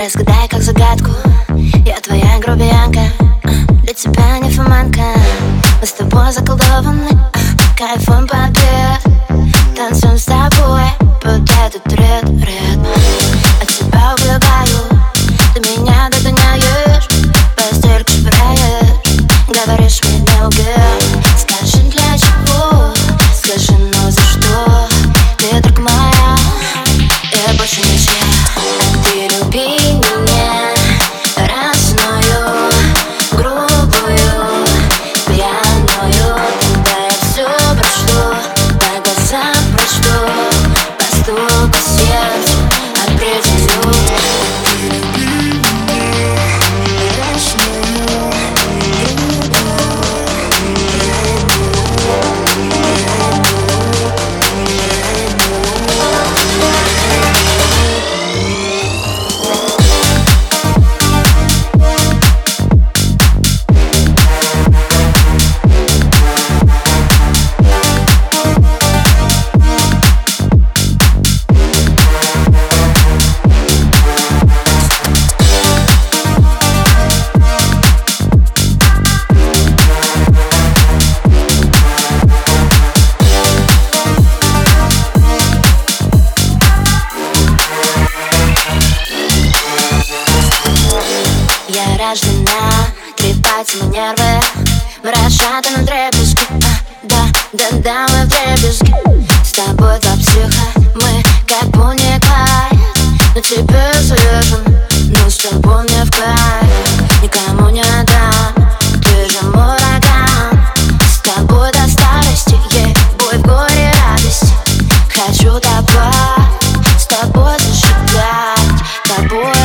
Разгадай как загадку. Я твоя грубиянка Для тебя не фоманка Мы с тобой заколдованы Кайфом побед рвутся мои нервы Мы расшатаны на дребезги. А, Да, да, да, мы в дребезги. С тобой два психа, мы как Бонни Клайд Но тебе свежен, но с тобой мне в кайф. Никому не отдам, ты же мой ураган С тобой до старости, ей бой в горе радости. Хочу тобой, с тобой зажигать, тобой